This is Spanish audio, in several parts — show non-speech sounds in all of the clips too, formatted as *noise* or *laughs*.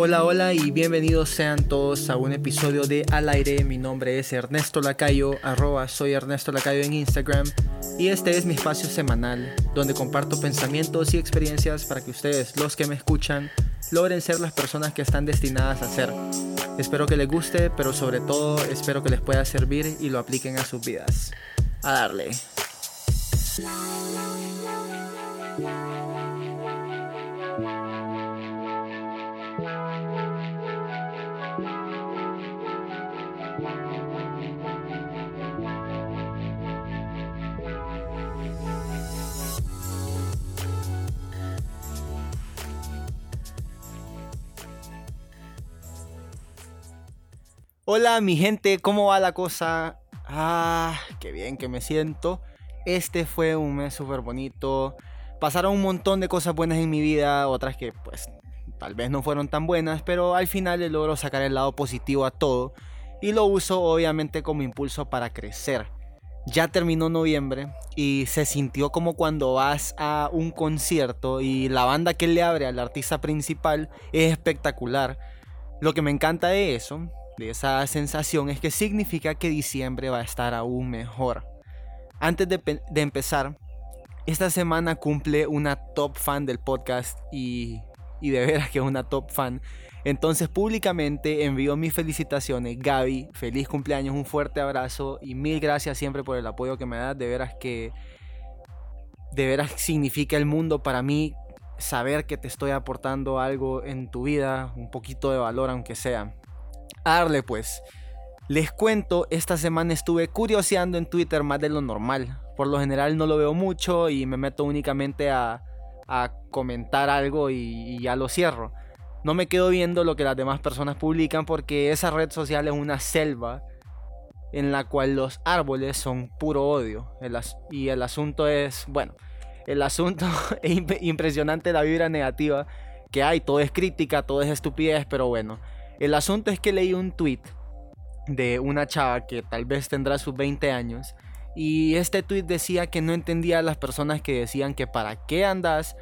Hola, hola y bienvenidos sean todos a un episodio de Al aire. Mi nombre es Ernesto Lacayo, arroba soy Ernesto Lacayo en Instagram y este es mi espacio semanal donde comparto pensamientos y experiencias para que ustedes, los que me escuchan, logren ser las personas que están destinadas a ser. Espero que les guste, pero sobre todo espero que les pueda servir y lo apliquen a sus vidas. A darle. Hola mi gente, ¿cómo va la cosa? Ah, qué bien que me siento. Este fue un mes súper bonito. Pasaron un montón de cosas buenas en mi vida, otras que pues tal vez no fueron tan buenas, pero al final le logro sacar el lado positivo a todo y lo uso obviamente como impulso para crecer. Ya terminó noviembre y se sintió como cuando vas a un concierto y la banda que le abre al artista principal es espectacular. Lo que me encanta de eso de esa sensación es que significa que diciembre va a estar aún mejor. Antes de, empezar, esta semana cumple una top fan del podcast y, y de veras que es una top fan. Entonces públicamente envío mis felicitaciones. Gaby, feliz cumpleaños, un fuerte abrazo y mil gracias siempre por el apoyo que me das. De veras que de veras significa el mundo para mí saber que te estoy aportando algo en tu vida, un poquito de valor aunque sea darle pues. Les cuento, esta semana estuve curioseando en Twitter más de lo normal. Por lo general no lo veo mucho y me meto únicamente a, comentar algo y, ya lo cierro. No me quedo viendo lo que las demás personas publican porque esa red social es una selva en la cual los árboles son puro odio. y el asunto es, bueno, el asunto *laughs* es impresionante la vibra negativa que hay. Todo es crítica, todo es estupidez, pero bueno. El asunto es que leí un tweet de una chava que tal vez tendrá sus 20 años y este tweet decía que no entendía a las personas que decían que para qué andas,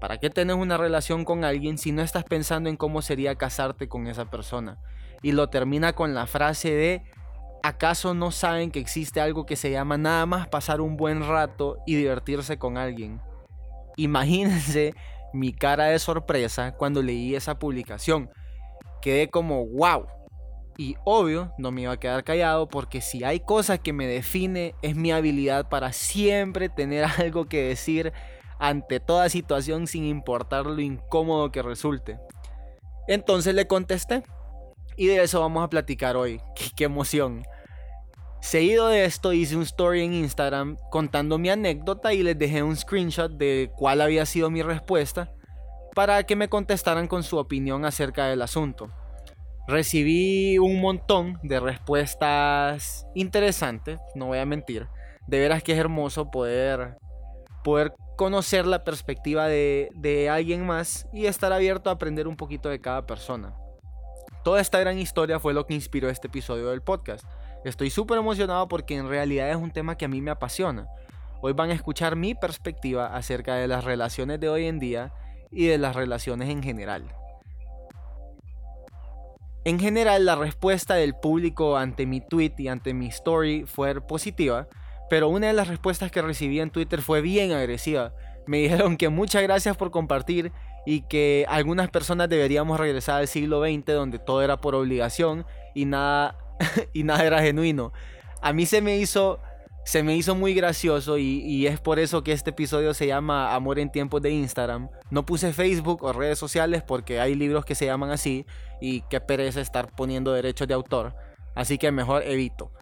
para qué tienes una relación con alguien si no estás pensando en cómo sería casarte con esa persona. Y lo termina con la frase de ¿acaso no saben que existe algo que se llama nada más pasar un buen rato y divertirse con alguien? Imagínense mi cara de sorpresa cuando leí esa publicación quedé como wow. Y obvio, no me iba a quedar callado porque si hay cosa que me define es mi habilidad para siempre tener *laughs* algo que decir ante toda situación sin importar lo incómodo que resulte. Entonces le contesté. Y de eso vamos a platicar hoy. *laughs* Qué, emoción. Seguido de esto hice un story en Instagram contando mi anécdota y les dejé un screenshot de cuál había sido mi respuesta para que me contestaran con su opinión acerca del asunto. Recibí un montón de respuestas interesantes, no voy a mentir. De veras que es hermoso poder, poder conocer la perspectiva de, de alguien más y estar abierto a aprender un poquito de cada persona. Toda esta gran historia fue lo que inspiró este episodio del podcast. Estoy súper emocionado porque en realidad es un tema que a mí me apasiona. Hoy van a escuchar mi perspectiva acerca de las relaciones de hoy en día y de las relaciones en general. En general, la respuesta del público ante mi tweet y ante mi story fue positiva, pero una de las respuestas que recibí en Twitter fue bien agresiva. Me *laughs* dijeron que muchas gracias por compartir y que algunas personas deberíamos regresar al siglo XX donde todo era por obligación y nada, *laughs* y nada era genuino. A mí se me hizo se me hizo muy gracioso y, es por eso que este episodio se llama Amor en tiempos de Instagram. No puse Facebook o redes sociales porque hay libros que se llaman así y qué pereza estar poniendo derechos de autor. Así que mejor evito.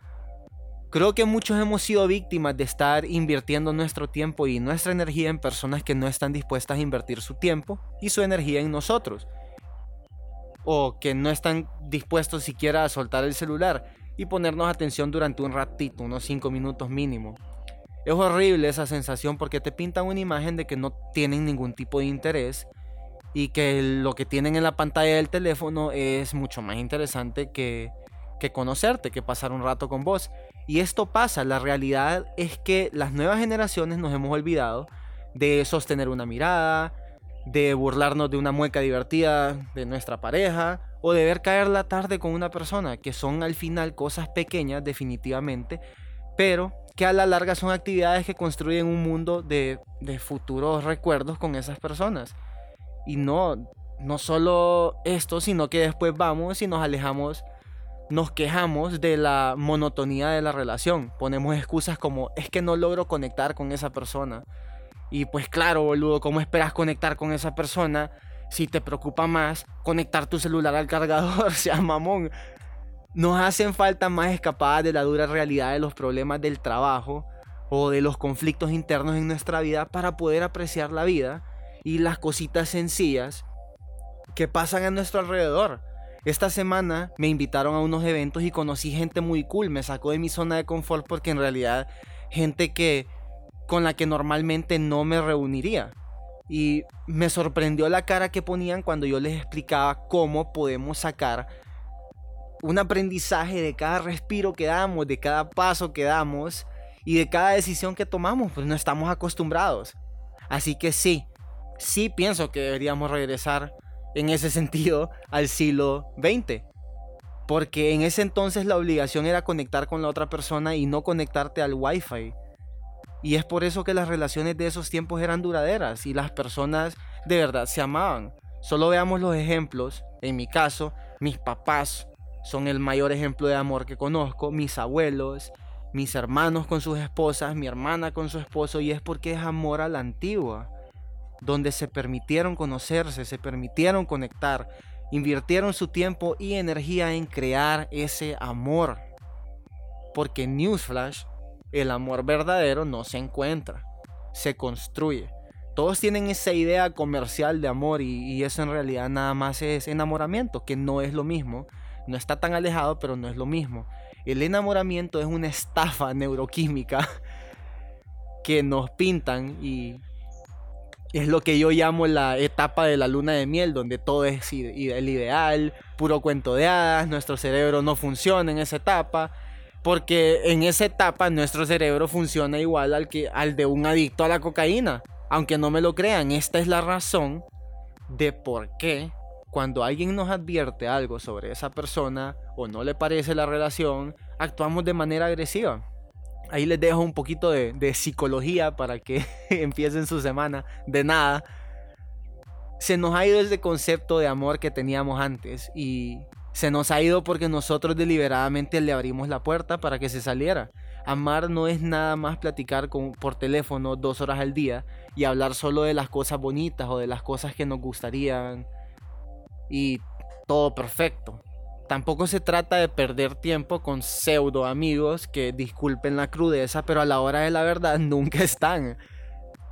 Creo que muchos hemos sido víctimas de estar invirtiendo nuestro tiempo y nuestra energía en personas que no están dispuestas a invertir su tiempo y su energía en nosotros. O que no están dispuestos siquiera a soltar el celular y ponernos atención durante un ratito, unos 5 minutos mínimo. Es horrible esa sensación porque te pintan una imagen de que no tienen ningún tipo de interés y que lo que tienen en la pantalla del teléfono es mucho más interesante que, que conocerte, que pasar un rato con vos. Y esto pasa, la realidad es que las nuevas generaciones nos hemos olvidado de sostener una mirada, de burlarnos de una mueca divertida de nuestra pareja o de ver caer la tarde con una persona, que son al final cosas pequeñas definitivamente, pero que a la larga son actividades que construyen un mundo de, de futuros recuerdos con esas personas. Y no, no solo esto, sino que después vamos y nos alejamos, nos quejamos de la monotonía de la relación. Ponemos excusas como es que no logro conectar con esa persona. Y pues claro, boludo, ¿cómo esperas conectar con esa persona si te preocupa más conectar tu celular al cargador? *laughs* sea mamón. Nos hacen falta más escapadas de la dura realidad de los problemas del trabajo o de los conflictos internos en nuestra vida para poder apreciar la vida y las cositas sencillas que pasan a nuestro alrededor. Esta semana me invitaron a unos eventos y conocí gente muy cool, me sacó de mi zona de confort porque en realidad gente que con la que normalmente no me reuniría. Y me sorprendió la cara que ponían cuando yo les explicaba cómo podemos sacar un aprendizaje de cada respiro que damos, de cada paso que damos y de cada decisión que tomamos, pues no estamos acostumbrados. Así que sí, sí pienso que deberíamos regresar en ese sentido al siglo XX. Porque en ese entonces la obligación era conectar con la otra persona y no conectarte al wifi. Y es por eso que las relaciones de esos tiempos eran duraderas y las personas de verdad se amaban. Solo veamos los ejemplos. En mi caso, mis papás son el mayor ejemplo de amor que conozco, mis abuelos, mis hermanos con sus esposas, mi hermana con su esposo, y es porque es amor a la antigua, donde se permitieron conocerse, se permitieron conectar, invirtieron su tiempo y energía en crear ese amor. Porque Newsflash, el amor verdadero no se encuentra, se construye. Todos tienen esa idea comercial de amor y, y eso en realidad nada más es enamoramiento, que no es lo mismo no está tan alejado, pero no es lo mismo. El enamoramiento es una estafa *laughs* neuroquímica que nos pintan y es lo que yo llamo la etapa de la luna de miel, donde todo es el ideal, puro cuento de hadas, nuestro cerebro no funciona en esa etapa, porque en esa etapa nuestro cerebro funciona igual al, que, al de un adicto a la cocaína. Aunque no me lo crean, esta es la razón de por qué cuando alguien nos advierte algo sobre esa persona o no le parece la relación, actuamos de manera agresiva. Ahí les dejo un poquito de, psicología para que *laughs* empiecen su semana de nada. Se nos ha ido ese concepto de amor que teníamos antes y se nos ha ido porque nosotros deliberadamente le abrimos la puerta para que se saliera. Amar no es nada más platicar con, por teléfono dos horas al día y hablar solo de las cosas bonitas o de las cosas que nos gustarían y todo perfecto. Tampoco se trata de perder tiempo con pseudo amigos que disculpen la crudeza, pero a la hora de la verdad nunca están.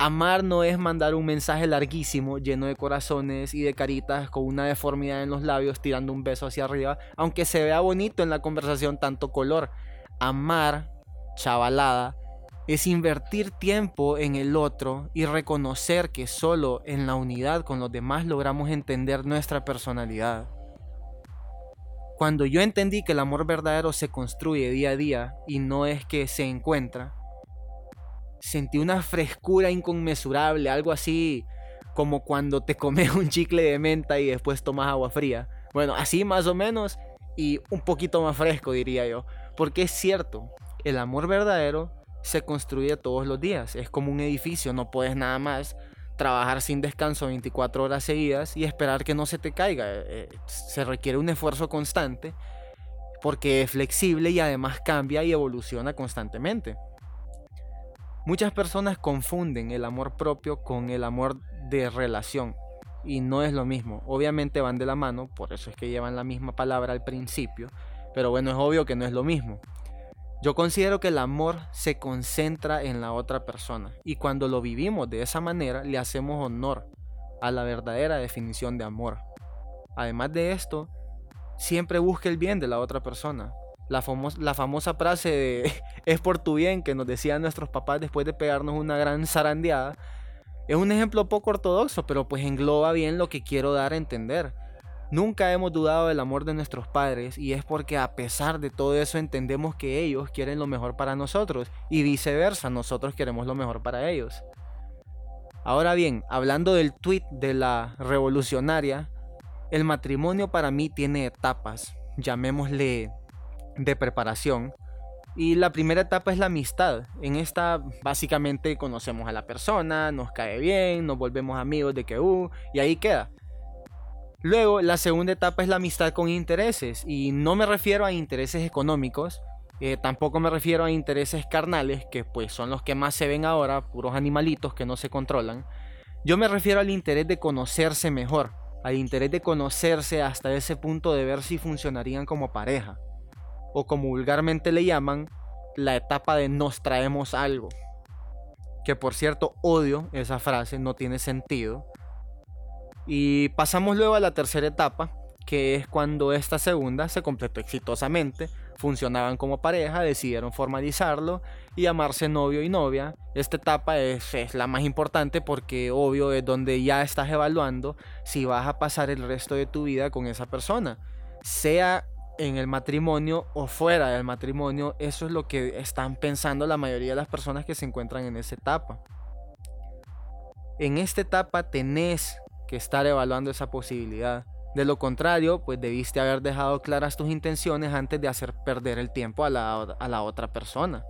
Amar no es mandar un mensaje larguísimo, lleno de corazones y de caritas con una deformidad en los labios tirando un beso hacia arriba, aunque se vea bonito en la conversación tanto color. Amar, chavalada, es invertir tiempo en el otro y reconocer que solo en la unidad con los demás logramos entender nuestra personalidad. Cuando yo entendí que el amor verdadero se construye día a día y no es que se encuentra, sentí una frescura inconmensurable, algo así como cuando te comes un chicle de menta y después tomas agua fría. Bueno, así más o menos y un poquito más fresco diría yo, porque es cierto, el amor verdadero se construye todos los días. Es como un edificio, no puedes nada más trabajar sin descanso 24 horas seguidas y esperar que no se te caiga. Eh, eh, se requiere un esfuerzo constante porque es flexible y además cambia y evoluciona constantemente. Muchas personas confunden el amor propio con el amor de relación y no es lo mismo. Obviamente van de la mano, por eso es que llevan la misma palabra al principio, pero bueno, es obvio que no es lo mismo. Yo considero que el amor se concentra en la otra persona y cuando lo vivimos de esa manera le hacemos honor a la verdadera definición de amor. Además de esto, siempre busque el bien de la otra persona. La, famosa frase de *laughs* es por tu bien que nos decían nuestros papás después de pegarnos una gran zarandeada es un ejemplo poco ortodoxo, pero pues engloba bien lo que quiero dar a entender. Nunca hemos dudado del amor de nuestros padres y es porque a pesar de todo eso entendemos que ellos quieren lo mejor para nosotros y viceversa, nosotros queremos lo mejor para ellos. Ahora bien, hablando del tweet de la revolucionaria, el matrimonio para mí tiene etapas, llamémosle de preparación. Y la primera etapa es la amistad. En esta básicamente conocemos a la persona, nos cae bien, nos volvemos amigos de que uh, y ahí queda. Luego, la segunda etapa es la amistad con intereses. Y no me refiero a intereses económicos, eh, tampoco me refiero a intereses carnales, que pues son los que más se ven ahora, puros animalitos que no se controlan. Yo me refiero al interés de conocerse mejor, al interés de conocerse hasta ese punto de ver si funcionarían como pareja. O como vulgarmente le llaman, la etapa de nos traemos algo. Que por cierto odio esa frase, no tiene sentido. Y pasamos luego a la tercera etapa, que es cuando esta segunda se completó exitosamente, funcionaban como pareja, decidieron formalizarlo y llamarse novio y novia. Esta etapa es, la más importante porque obvio es donde ya estás evaluando si vas a pasar el resto de tu vida con esa persona. Sea en el matrimonio o fuera del matrimonio, eso es lo que están pensando la mayoría de las personas que se encuentran en esa etapa. En esta etapa tenés que estar evaluando esa posibilidad. De lo contrario, pues debiste haber dejado claras tus intenciones antes de hacer perder el tiempo a la, a la otra persona.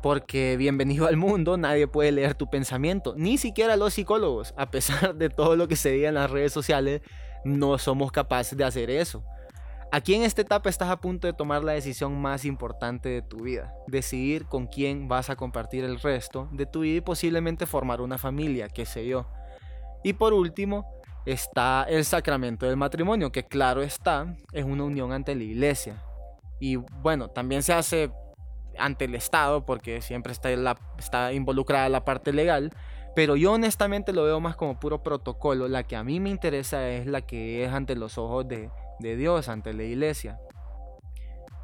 Porque bienvenido al mundo, nadie puede leer tu pensamiento, ni siquiera los psicólogos. A pesar de todo lo que se diga en las redes sociales, no somos capaces de hacer eso. Aquí en esta etapa estás a punto de tomar la decisión más importante de tu vida, decidir con quién vas a compartir el resto de tu vida y posiblemente formar una familia, qué sé yo. Y por último, está el sacramento del matrimonio, que claro está, es una unión ante la iglesia. Y bueno, también se hace ante el Estado, porque siempre está, está involucrada la parte legal, pero yo honestamente lo veo más como puro protocolo. La que a mí me interesa es la que es ante los ojos de, de Dios, ante la iglesia.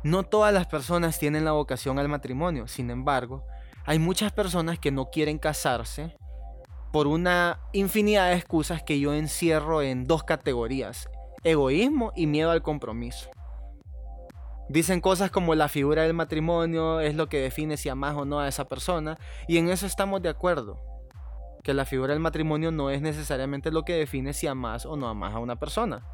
No todas las personas tienen la vocación al matrimonio, sin embargo, hay muchas personas que no quieren casarse por una infinidad de excusas que yo encierro en dos categorías, egoísmo y miedo al compromiso. Dicen cosas como la figura del matrimonio es lo que define si amas o no a esa persona, y en eso estamos de acuerdo. Que la figura del matrimonio no es necesariamente lo que define si amas o no amas a una persona.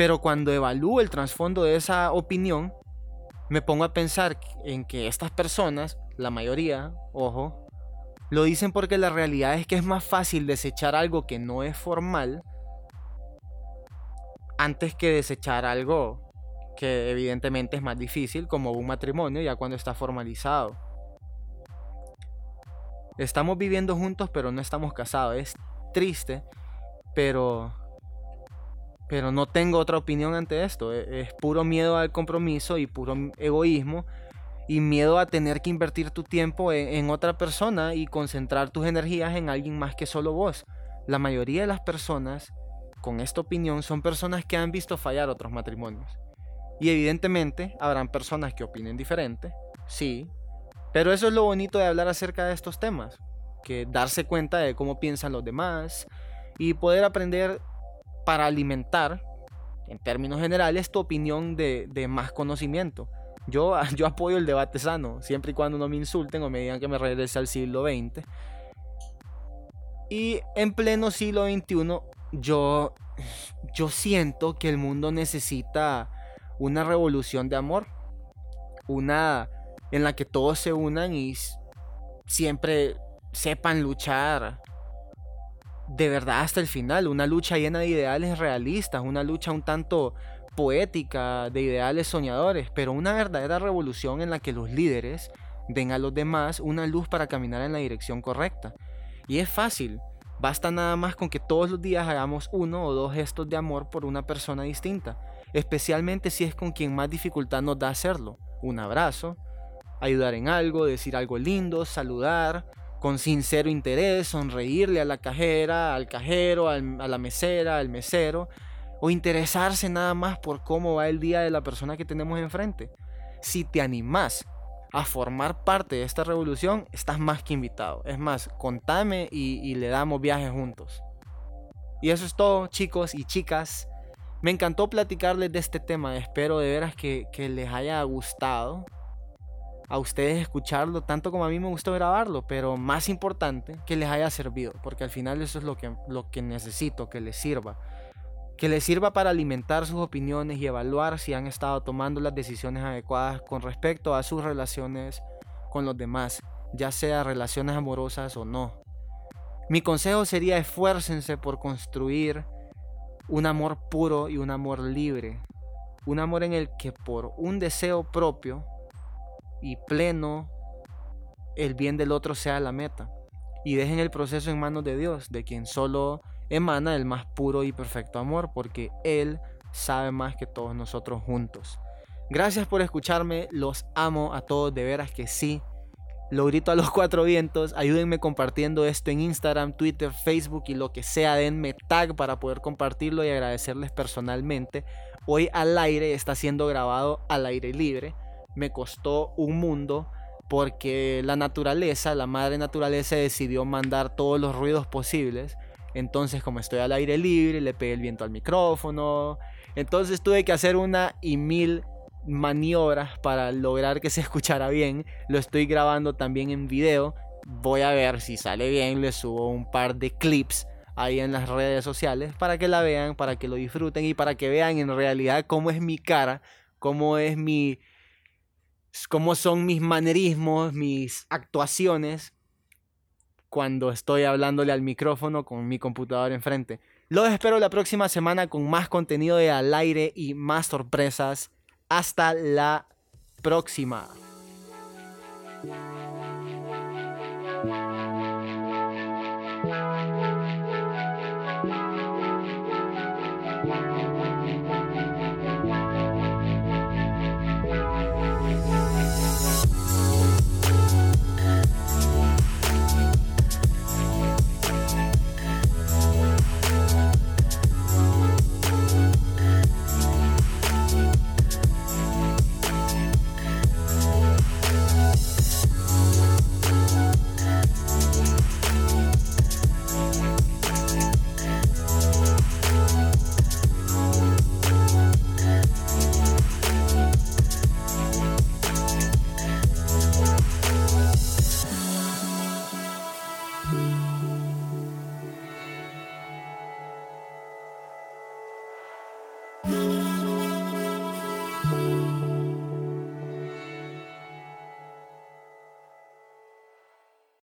Pero cuando evalúo el trasfondo de esa opinión, me pongo a pensar en que estas personas, la mayoría, ojo, lo dicen porque la realidad es que es más fácil desechar algo que no es formal antes que desechar algo que evidentemente es más difícil, como un matrimonio ya cuando está formalizado. Estamos viviendo juntos pero no estamos casados. Es triste, pero pero no tengo otra opinión ante esto. E, es puro miedo al compromiso y puro egoísmo y miedo a tener que invertir tu tiempo en, otra persona y concentrar tus energías en alguien más que solo vos. La mayoría de las personas con esta opinión son personas que han visto fallar otros matrimonios. Y evidentemente habrán personas que opinen diferente, sí, pero eso es lo bonito de hablar acerca de estos temas, que darse cuenta de cómo piensan los demás y poder aprender para alimentar, en términos generales, tu opinión de, más conocimiento. Yo, *laughs* yo apoyo el debate sano, siempre y cuando no me insulten o me digan que me regrese al siglo XX. Y en pleno siglo XXI, yo, yo siento que el mundo necesita una revolución de amor. Una en la que todos se unan y siempre sepan luchar de verdad hasta el final. Una lucha llena de ideales realistas, una lucha un tanto poética, de ideales soñadores, pero una verdadera revolución en la que los líderes den a los demás una luz para caminar en la dirección correcta. Y es fácil, basta nada más con que todos los días hagamos uno o dos gestos de amor por una persona distinta, especialmente si es con quien más dificultad nos da hacerlo. Un abrazo, ayudar en algo, decir algo lindo, saludar, con sincero interés, sonreírle a la cajera, al cajero, a la mesera, al mesero, o interesarse nada más por cómo va el día de la persona que tenemos enfrente. Si te animás a formar parte de esta revolución, estás más que invitado. Es más, contame y, le damos viajes juntos. Y eso es todo, chicos y chicas. Me encantó platicarles de este tema. Espero de veras que, que les haya gustado. A ustedes escucharlo tanto como a mí me gustó grabarlo, pero más importante que les haya servido, porque al final eso es lo que, lo que necesito, que les sirva. Que les sirva para alimentar sus opiniones y evaluar si han estado tomando las decisiones adecuadas con respecto a sus relaciones con los demás, ya sea relaciones amorosas o no. Mi consejo sería esfuércense por construir un amor puro y un amor libre. Un amor en el que por un deseo propio y pleno el bien del otro sea la meta. Y dejen el proceso en manos de Dios, de quien solo emana el más puro y perfecto amor, porque Él sabe más que todos nosotros juntos. Gracias por escucharme, los amo a todos, de veras que sí. Lo grito a los *laughs* cuatro vientos, ayúdenme compartiendo esto en Instagram, Twitter, Facebook y lo que sea, denme tag para poder compartirlo y agradecerles personalmente. Hoy al aire está siendo grabado al aire libre me costó un mundo porque la naturaleza, la madre naturaleza decidió mandar todos los ruidos posibles. Entonces, como estoy al aire libre, le pegué el viento al micrófono. Entonces tuve que hacer una y mil maniobras para lograr que se *laughs* escuchara bien. Lo estoy grabando también en video. Voy a ver si sale bien. Le subo un par de clips ahí en las redes sociales para que la vean, para que lo disfruten y para que vean en realidad cómo es mi cara, cómo es mi, cómo son mis manerismos, mis actuaciones cuando estoy hablándole al micrófono con mi computador enfrente. Los espero la próxima semana con más contenido de al aire y más sorpresas. Hasta la próxima.